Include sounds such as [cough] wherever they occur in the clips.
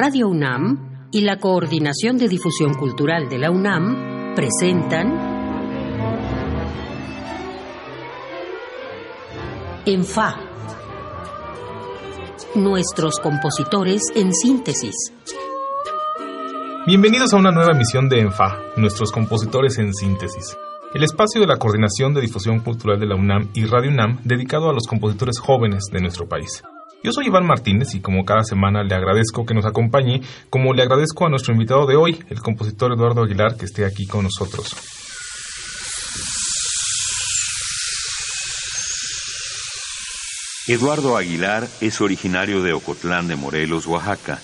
Radio UNAM y la Coordinación de Difusión Cultural de la UNAM presentan En Fa. Nuestros compositores en síntesis. Bienvenidos a una nueva emisión de ENFA, nuestros compositores en síntesis. El espacio de la Coordinación de Difusión Cultural de la UNAM y Radio UNAM dedicado a los compositores jóvenes de nuestro país. Yo soy Iván Martínez y como cada semana le agradezco que nos acompañe, como le agradezco a nuestro invitado de hoy, el compositor Eduardo Aguilar, que esté aquí con nosotros. Eduardo Aguilar es originario de Ocotlán de Morelos, Oaxaca.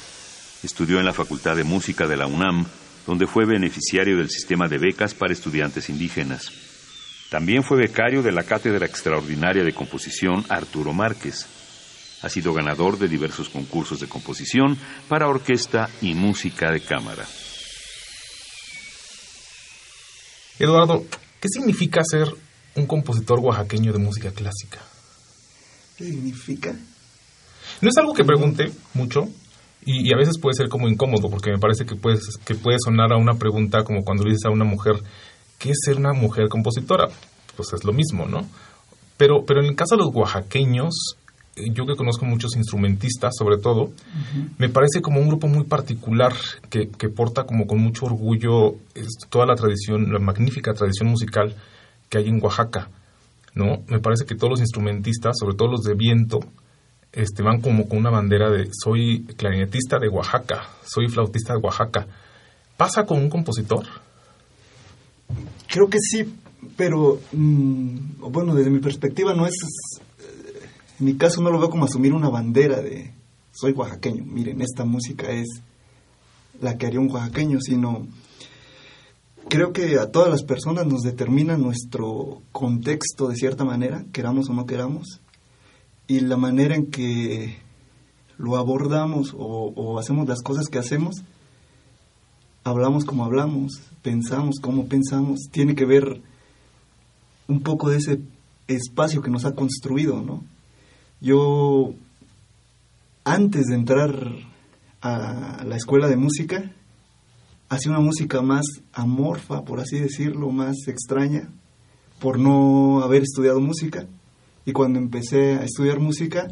Estudió en la Facultad de Música de la UNAM, donde fue beneficiario del sistema de becas para estudiantes indígenas. También fue becario de la Cátedra Extraordinaria de Composición Arturo Márquez. Ha sido ganador de diversos concursos de composición para orquesta y música de cámara. Eduardo, ¿qué significa ser un compositor oaxaqueño de música clásica? ¿Qué significa? No es algo que pregunte mucho y, a veces puede ser como incómodo porque me parece que, puede, que puede sonar a una pregunta como cuando le dices a una mujer, ¿qué es ser una mujer compositora? Pues es lo mismo, ¿no? Pero, pero en el caso de los oaxaqueños, yo que conozco muchos instrumentistas, sobre todo, me parece como un grupo muy particular que, que porta como con mucho orgullo toda la tradición, la magnífica tradición musical que hay en Oaxaca, ¿no? Me parece que todos los instrumentistas, sobre todo los de viento, este, van como con una bandera de soy clarinetista de Oaxaca, soy flautista de Oaxaca. ¿Pasa con un compositor? Creo que sí, pero mm, bueno, desde mi perspectiva no es en mi caso no lo veo como asumir una bandera de soy oaxaqueño, miren, esta música es la que haría un oaxaqueño, sino creo que a todas las personas nos determina nuestro contexto de cierta manera, queramos o no queramos, y la manera en que lo abordamos o, o hacemos las cosas que hacemos, hablamos como hablamos, pensamos como pensamos, tiene que ver un poco de ese espacio que nos ha construido, ¿no? Yo, antes de entrar a la escuela de música, hacía una música más amorfa, por así decirlo, más extraña, por no haber estudiado música. Y cuando empecé a estudiar música,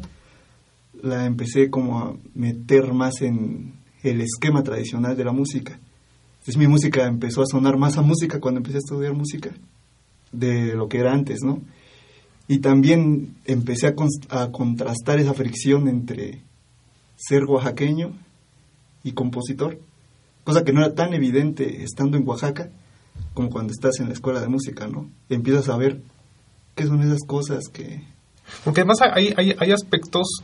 la empecé como a meter más en el esquema tradicional de la música. Entonces mi música empezó a sonar más a música cuando empecé a estudiar música de lo que era antes, ¿no? Y también empecé a, contrastar esa fricción entre ser oaxaqueño y compositor, cosa que no era tan evidente estando en Oaxaca como cuando estás en la escuela de música, ¿no? Empiezas a ver qué son esas cosas que... Porque además hay, hay, hay aspectos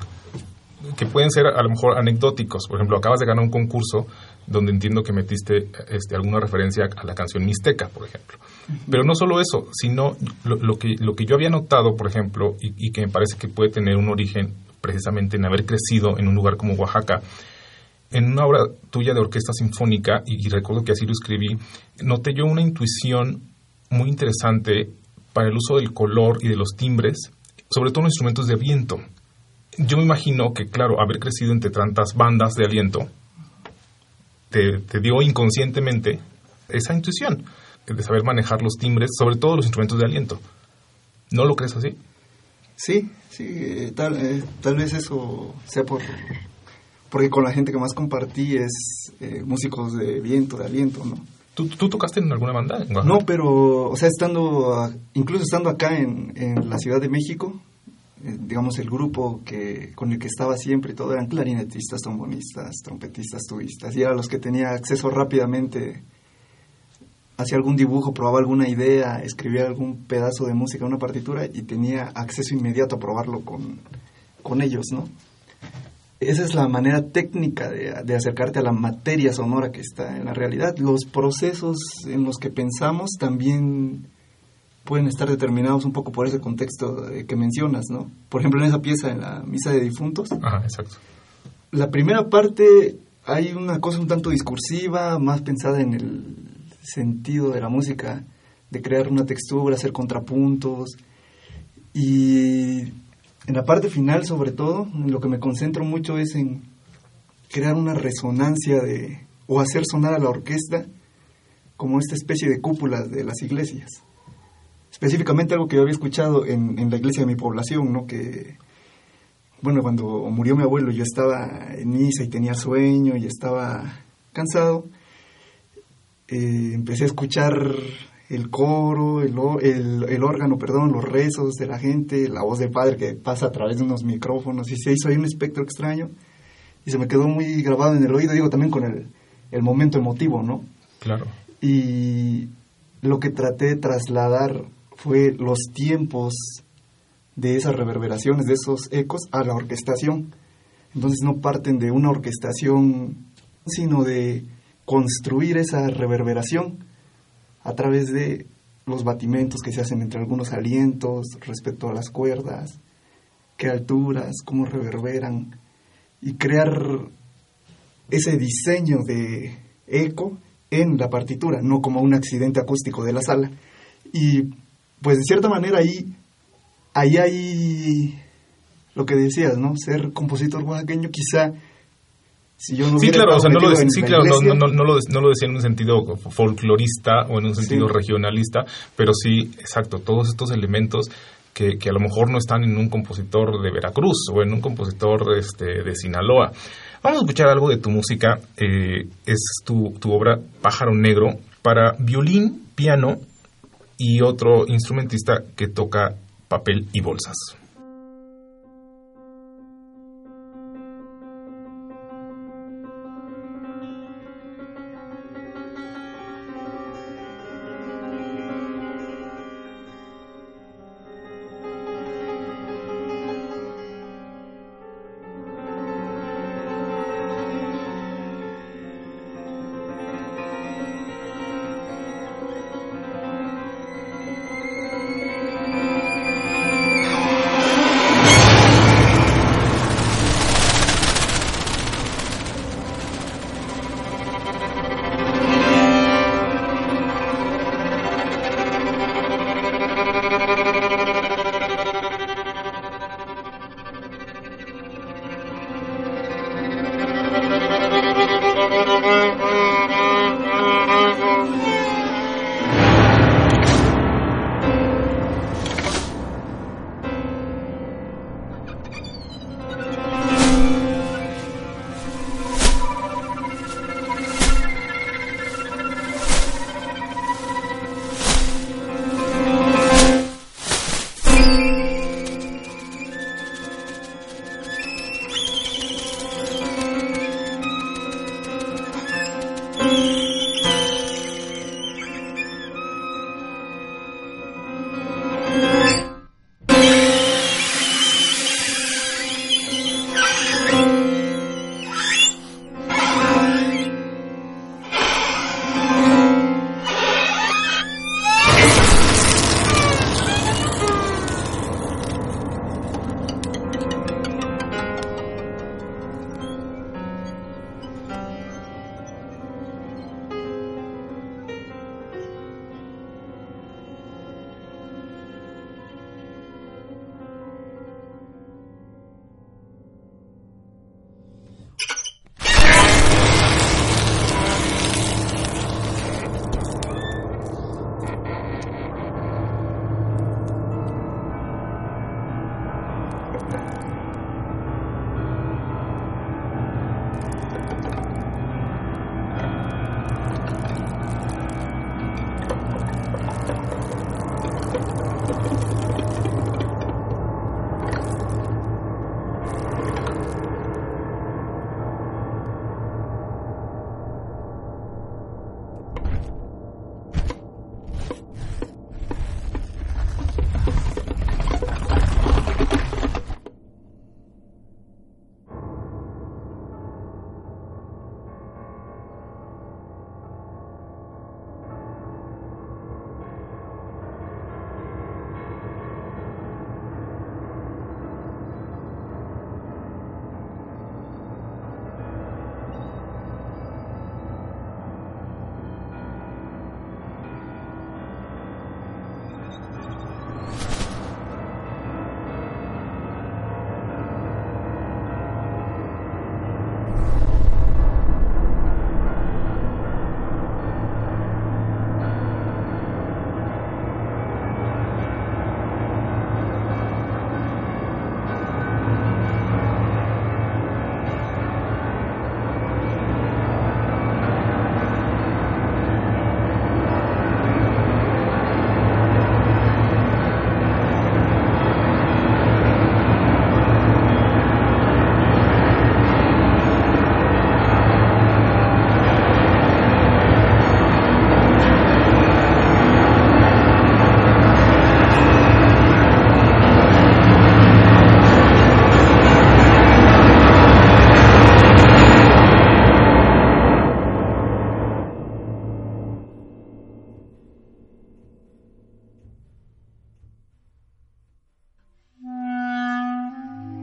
que pueden ser a lo mejor anecdóticos. Por ejemplo, acabas de ganar un concurso donde entiendo que metiste este, alguna referencia a la canción Mixteca, por ejemplo. Pero no solo eso, sino lo, que, lo que yo había notado, por ejemplo, y, que me parece que puede tener un origen precisamente en haber crecido en un lugar como Oaxaca, en una obra tuya de orquesta sinfónica, y, recuerdo que así lo escribí, noté yo una intuición muy interesante para el uso del color y de los timbres, sobre todo en instrumentos de viento. Yo me imagino que, claro, haber crecido entre tantas bandas de aliento, te, te dio inconscientemente esa intuición de saber manejar los timbres, sobre todo los instrumentos de aliento. ¿No lo crees así? Sí, sí, tal, eh, tal vez eso sea por porque con la gente que más compartí es eh, músicos de viento, de aliento, ¿no? ¿Tú, ¿Tú, tocaste en alguna banda? no, pero, o sea, estando, incluso estando acá en, en la Ciudad de México, digamos, el grupo que con el que estaba siempre todo eran clarinetistas, trombonistas, trompetistas, tubistas, y eran los que tenía acceso rápidamente hacía algún dibujo, probaba alguna idea, escribía algún pedazo de música, una partitura y tenía acceso inmediato a probarlo con, con ellos, ¿no? Esa es la manera técnica de, de, acercarte a la materia sonora que está en la realidad. Los procesos en los que pensamos también pueden estar determinados un poco por ese contexto que mencionas, ¿no? Por ejemplo, en esa pieza, en la Misa de Difuntos. Ajá, exacto. La primera parte hay una cosa un tanto discursiva, más pensada en el sentido de la música, de crear una textura, hacer contrapuntos. Y en la parte final, sobre todo, en lo que me concentro mucho es en crear una resonancia de, o hacer sonar a la orquesta como esta especie de cúpulas de las iglesias. Específicamente algo que yo había escuchado en, en la iglesia de mi población, ¿no? Que, bueno, cuando murió mi abuelo yo estaba en misa y tenía sueño y estaba cansado. Eh, empecé a escuchar el coro, el, el, el, órgano, perdón, los rezos de la gente, la voz del padre que pasa a través de unos micrófonos y se hizo ahí un espectro extraño y se me quedó muy grabado en el oído, digo también con el, el momento emotivo, ¿no? Claro. Y lo que traté de trasladar fue los tiempos de esas reverberaciones, de esos ecos, a la orquestación. Entonces no parten de una orquestación, sino de construir esa reverberación a través de los batimentos que se hacen entre algunos alientos respecto a las cuerdas, qué alturas, cómo reverberan, y crear ese diseño de eco en la partitura, no como un accidente acústico de la sala. Y pues de cierta manera ahí, ahí hay lo que decías, ¿no? Ser compositor oaxaqueño quizá si yo no sí, claro, o sea, no lo, sí, claro no, no, no, lo, no, lo, decía en un sentido folclorista o en un sentido regionalista, pero sí, exacto, todos estos elementos que, que, a lo mejor no están en un compositor de Veracruz o en un compositor este, de Sinaloa. Vamos a escuchar algo de tu música, eh, es tu, tu obra Pájaro Negro para violín, piano y otro instrumentista que toca papel y bolsas.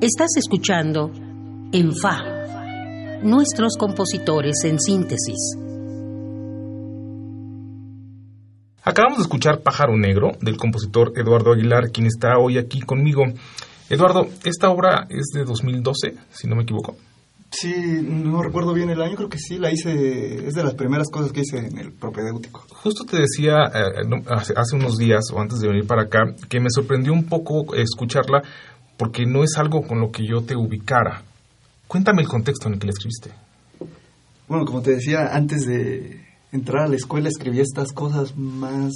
Estás escuchando En Fa, nuestros compositores en síntesis. Acabamos de escuchar Pájaro Negro del compositor Eduardo Aguilar, quien está hoy aquí conmigo. Eduardo, esta obra es de 2012, si no me equivoco. Sí, no recuerdo bien el año, creo que sí, la hice, es de las primeras cosas que hice en el propedéutico. Justo te decía eh, hace, unos días o antes de venir para acá que me sorprendió un poco escucharla porque no es algo con lo que yo te ubicara. Cuéntame el contexto en el que la escribiste. Bueno, como te decía, antes de entrar a la escuela escribía estas cosas más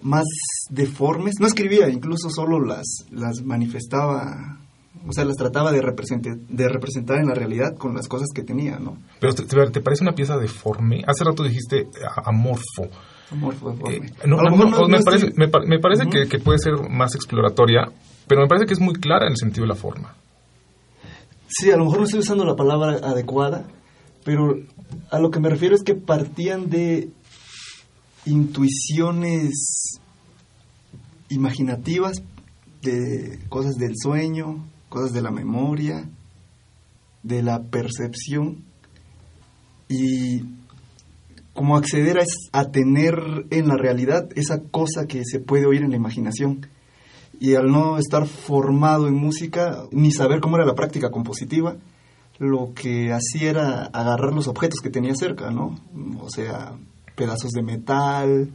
más deformes. No escribía, incluso solo las, las manifestaba o sea, las trataba de, representar, de representar en la realidad con las cosas que tenía, ¿no? Pero te, parece una pieza deforme. Hace rato dijiste amorfo. Amorfo, deforme. Eh, no, me, parece, me, parece que, puede ser más exploratoria, pero me parece que es muy clara en el sentido de la forma. Sí, a lo mejor no estoy usando la palabra adecuada, pero a lo que me refiero es que partían de intuiciones imaginativas, de cosas del sueño, cosas de la memoria, de la percepción y como acceder a, a, tener en la realidad esa cosa que se puede oír en la imaginación. Y al no estar formado en música, ni saber cómo era la práctica compositiva, lo que hacía era agarrar los objetos que tenía cerca, ¿no? O sea, pedazos de metal,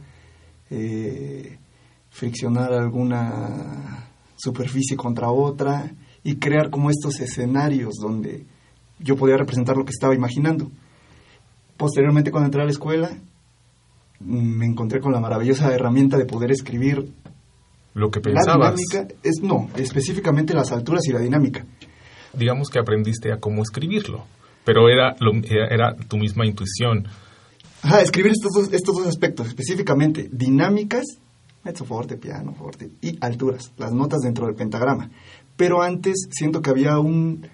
eh, friccionar alguna superficie contra otra y crear como estos escenarios donde yo podía representar lo que estaba imaginando. Posteriormente, cuando entré a la escuela, me encontré con la maravillosa herramienta de poder escribir lo que pensabas. La dinámica es no, específicamente las alturas y la dinámica. Digamos que aprendiste a cómo escribirlo, pero era lo, era, tu misma intuición. Ajá, escribir estos dos, estos dos aspectos, específicamente dinámicas, mezzo forte, piano forte y alturas, las notas dentro del pentagrama pero antes siento que había un...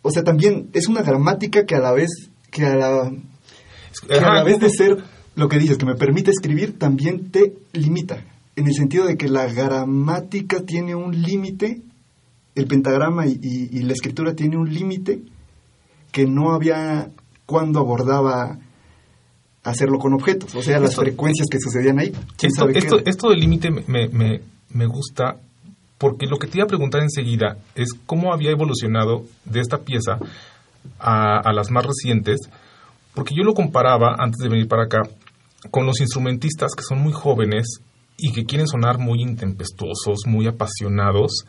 O sea, también es una gramática que a la vez, que a la, a la vez de ser lo que dices, que me permite escribir, también te limita, en el sentido de que la gramática tiene un límite, el pentagrama y, la escritura tiene un límite que no había cuando abordaba hacerlo con objetos, o sea, las frecuencias que sucedían ahí. Esto, esto, esto, del límite me, me, me gusta porque lo que te iba a preguntar enseguida es cómo había evolucionado de esta pieza a, las más recientes, porque yo lo comparaba antes de venir para acá con los instrumentistas que son muy jóvenes y que quieren sonar muy intempestuosos, muy apasionados,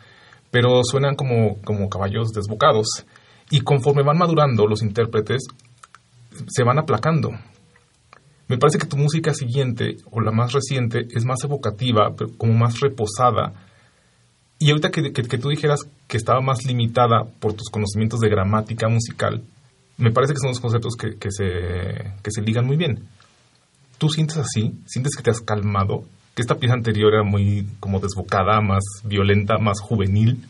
pero suenan como, como caballos desbocados. Y conforme van madurando los intérpretes, se van aplacando. Me parece que tu música siguiente, o la más reciente, es más evocativa, como más reposada, y ahorita que, que, tú dijeras que estaba más limitada por tus conocimientos de gramática musical, me parece que son dos conceptos que, que, se, que se ligan muy bien. ¿Tú sientes así? ¿Sientes que te has calmado? ¿Que esta pieza anterior era muy como desbocada, más violenta, más juvenil?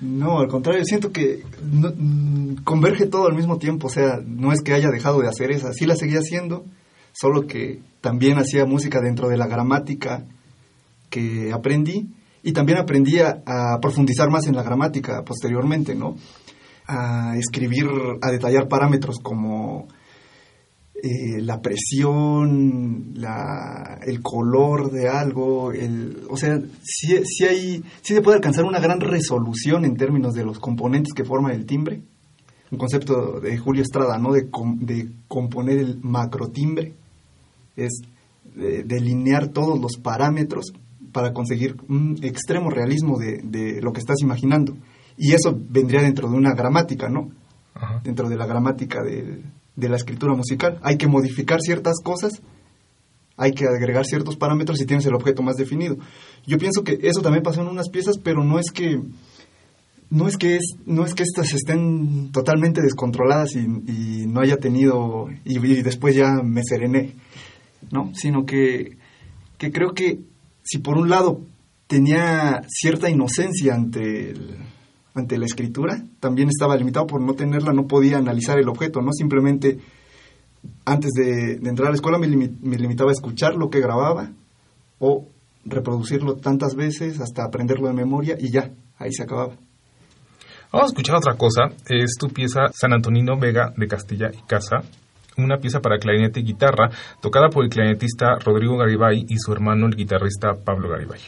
No, al contrario, siento que mm, converge todo al mismo tiempo. O sea, no es que haya dejado de hacer esa, sí la seguía haciendo, solo que también hacía música dentro de la gramática que aprendí y también aprendí a, profundizar más en la gramática posteriormente, ¿no? A escribir, a detallar parámetros como eh, la presión, la, el color de algo, el, o sea, sí, sí, hay, sí se puede alcanzar una gran resolución en términos de los componentes que forman el timbre. Un concepto de Julio Estrada, ¿no? De, de componer el macrotimbre, es delinear todos los parámetros para conseguir un extremo realismo de, lo que estás imaginando. Y eso vendría dentro de una gramática, ¿no? Dentro de la gramática de, la escritura musical. Hay que modificar ciertas cosas, hay que agregar ciertos parámetros y tienes el objeto más definido. Yo pienso que eso también pasó en unas piezas, pero no es que no es que es, no es que estas estén totalmente descontroladas y, no haya tenido y, después ya me serené, ¿no? Sino que, que creo que si por un lado tenía cierta inocencia ante, ante la escritura, también estaba limitado por no tenerla, no podía analizar el objeto, ¿no? Simplemente antes de, entrar a la escuela me, limitaba a escuchar lo que grababa o reproducirlo tantas veces hasta aprenderlo de memoria y ya, ahí se acababa. Vamos a escuchar otra cosa. Es tu pieza San Antonino Vega de Castilla y Casa, una pieza para clarinete y guitarra, tocada por el clarinetista Rodrigo Garibay y su hermano el guitarrista Pablo Garibay.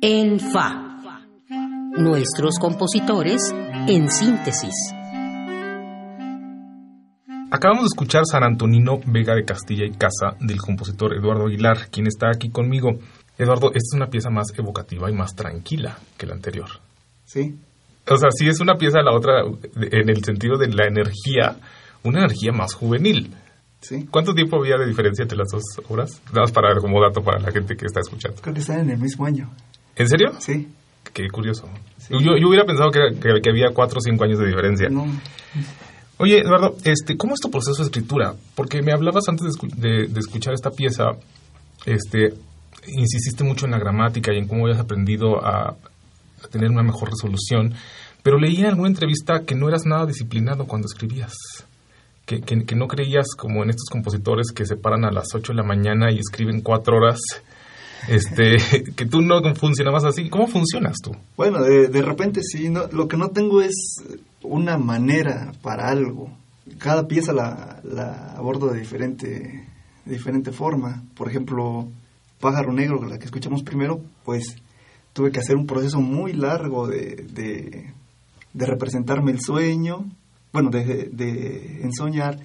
En Fa. Nuestros compositores en síntesis. Acabamos de escuchar San Antonino Vega de Castilla y Casa del compositor Eduardo Aguilar, quien está aquí conmigo. Eduardo, esta es una pieza más evocativa y más tranquila que la anterior. Sí. O sea, sí es una pieza la otra en el sentido de la energía, una energía más juvenil. Sí. ¿Cuánto tiempo había de diferencia entre las dos obras? Nada más para como dato para la gente que está escuchando. Creo que están en el mismo año. ¿En serio? Sí. Qué curioso. Yo, yo hubiera pensado que, que- que había cuatro o cinco años de diferencia. No. Oye, Eduardo, este, ¿cómo es tu proceso de escritura? Porque me hablabas antes de, escu- de- de escuchar esta pieza, este, insististe mucho en la gramática y en cómo habías aprendido a, a tener una mejor resolución, pero leí en alguna entrevista que no eras nada disciplinado cuando escribías, que, que- que no creías como en estos compositores que se paran a las 8 de la mañana y escriben cuatro horas, este, [laughs] que tú no funcionabas así. ¿Cómo funcionas tú? Bueno, de, de repente sí. No, lo que no tengo es una manera para algo. Cada pieza la, la abordo de diferente, diferente forma. Por ejemplo, Pájaro Negro, la que escuchamos primero, pues tuve que hacer un proceso muy largo de, de, de representarme el sueño, bueno, de, de ensoñar,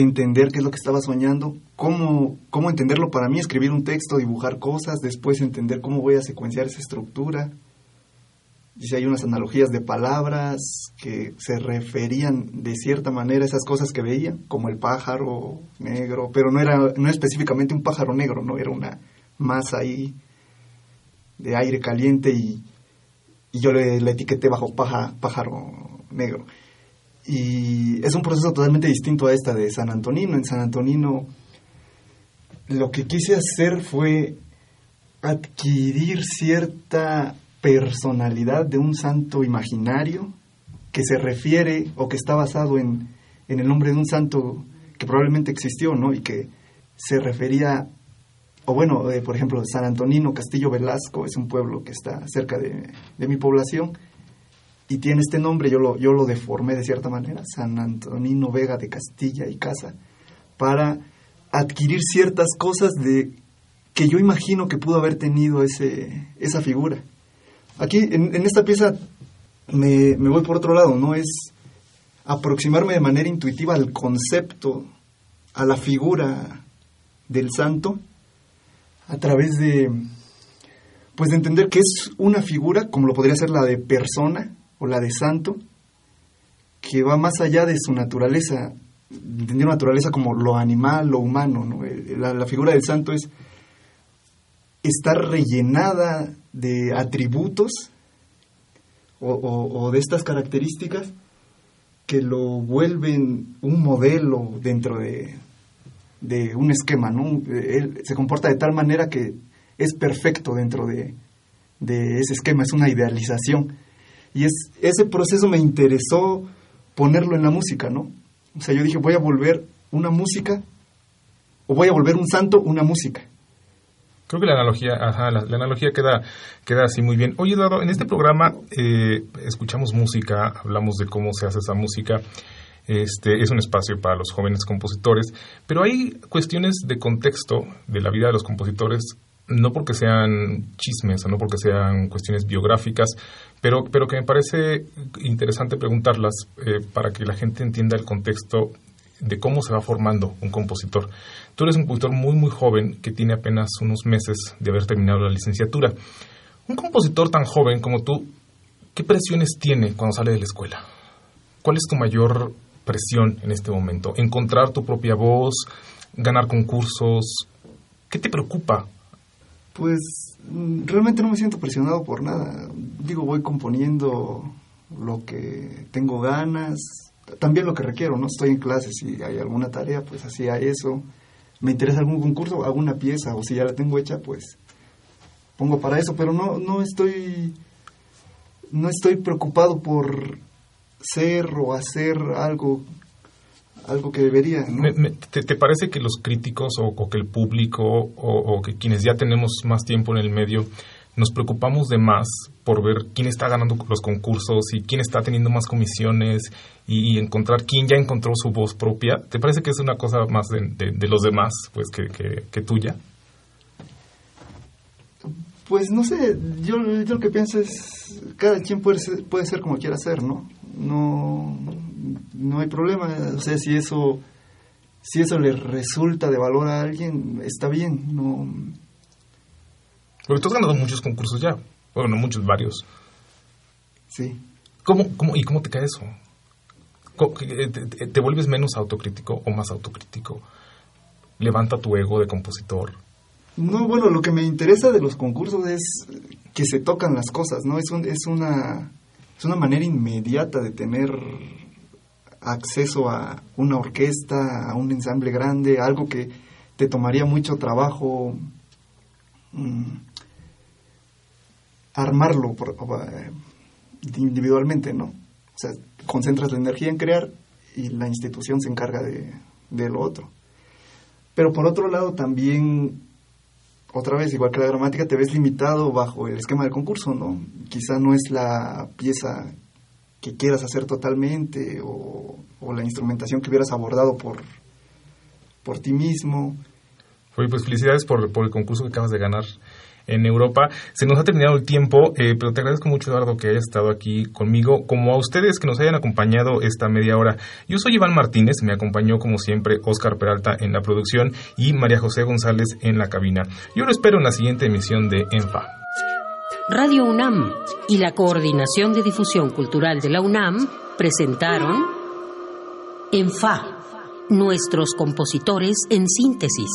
entender qué es lo que estaba soñando, cómo, cómo entenderlo para mí, escribir un texto, dibujar cosas, después entender cómo voy a secuenciar esa estructura. Y si hay unas analogías de palabras que se referían de cierta manera a esas cosas que veía, como el pájaro negro, pero no era, no específicamente un pájaro negro, no era una masa ahí de aire caliente y, yo le, le etiqueté bajo pájaro negro. Y es un proceso totalmente distinto a esta de San Antonino. En San Antonino lo que quise hacer fue adquirir cierta personalidad de un santo imaginario que se refiere o que está basado en, en el nombre de un santo que probablemente existió, ¿no? Y que se refería, o bueno, eh, por ejemplo, San Antonino Castillo Velasco es un pueblo que está cerca de, de mi población y tiene este nombre, yo lo, yo lo deformé de cierta manera, San Antonino Vega de Castilla y Casa, para adquirir ciertas cosas de que yo imagino que pudo haber tenido ese, esa figura. Aquí, en, en esta pieza, me, me voy por otro lado, ¿no? Es aproximarme de manera intuitiva al concepto, a la figura del santo, a través de, pues de entender que es una figura, como lo podría ser la de persona o la de santo, que va más allá de su naturaleza, entender naturaleza como lo animal, lo humano, ¿no? La, la figura del santo es estar rellenada de atributos o, o, o, de estas características que lo vuelven un modelo dentro de, de un esquema, ¿no? Él se comporta de tal manera que es perfecto dentro de, de ese esquema, es una idealización. Y es, ese proceso me interesó ponerlo en la música, ¿no? O sea, yo dije, voy a volver una música, o voy a volver un santo una música. Creo que la analogía, ajá, la, analogía queda, queda así muy bien. Oye, Eduardo, en este programa eh, escuchamos música, hablamos de cómo se hace esa música. Este, es un espacio para los jóvenes compositores, pero hay cuestiones de contexto de la vida de los compositores, no porque sean chismes o no porque sean cuestiones biográficas, pero, pero que me parece interesante preguntarlas eh, para que la gente entienda el contexto de cómo se va formando un compositor. Tú eres un compositor muy, muy joven que tiene apenas unos meses de haber terminado la licenciatura. Un compositor tan joven como tú, ¿qué presiones tiene cuando sale de la escuela? ¿Cuál es tu mayor presión en este momento? ¿Encontrar tu propia voz? ¿Ganar concursos? ¿Qué te preocupa? Pues realmente no me siento presionado por nada. Digo, voy componiendo lo que tengo ganas, también lo que requiero, ¿no? Estoy en clase, si hay alguna tarea, pues hacía eso. Me interesa algún concurso, hago una pieza, o si ya la tengo hecha, pues pongo para eso, pero no, no estoy no estoy preocupado por ser o hacer algo algo que debería. ¿no? Me, me, te, te, parece que los críticos o, o que el público o, o, que quienes ya tenemos más tiempo en el medio nos preocupamos de más por ver quién está ganando los concursos y quién está teniendo más comisiones y, y encontrar quién ya encontró su voz propia? ¿Te parece que es una cosa más de, de, de los demás pues que, que, que tuya? Pues no sé, yo, yo lo que pienso es, cada quien puede ser, puede ser como quiera ser, ¿no? No, no hay problema, o sea, si eso, si eso le resulta de valor a alguien, está bien, no... Porque tú has ganado muchos concursos ya, bueno, no muchos, varios. Sí. ¿Cómo, cómo, ¿Y cómo te cae eso? ¿Cómo- que- te, te vuelves menos autocrítico o más autocrítico? ¿Levanta tu ego de compositor? No, bueno, lo que me interesa de los concursos es que se tocan las cosas, ¿no? Es, un- es, una, es una manera inmediata de tener acceso a una orquesta, a un ensamble grande, algo que te tomaría mucho trabajo mm, armarlo eh, individualmente, ¿no? O sea, concentras la energía en crear y la institución se encarga de, de lo otro. Pero por otro lado también, otra vez, igual que la gramática, te ves limitado bajo el esquema del concurso, ¿no? Quizá no es la pieza que quieras hacer totalmente o, la instrumentación que hubieras abordado por, por ti mismo. Oye, pues felicidades por, por el concurso que acabas de ganar en Europa. Se nos ha terminado el tiempo, eh, pero te agradezco mucho, Eduardo, que hayas estado aquí conmigo, como a ustedes que nos hayan acompañado esta media hora. Yo soy Iván Martínez, me acompañó como siempre Oscar Peralta en la producción y María José González en la cabina. Yo lo espero en la siguiente emisión de ENFA. Radio UNAM y la Coordinación de Difusión Cultural de la UNAM presentaron En Fa, nuestros compositores en síntesis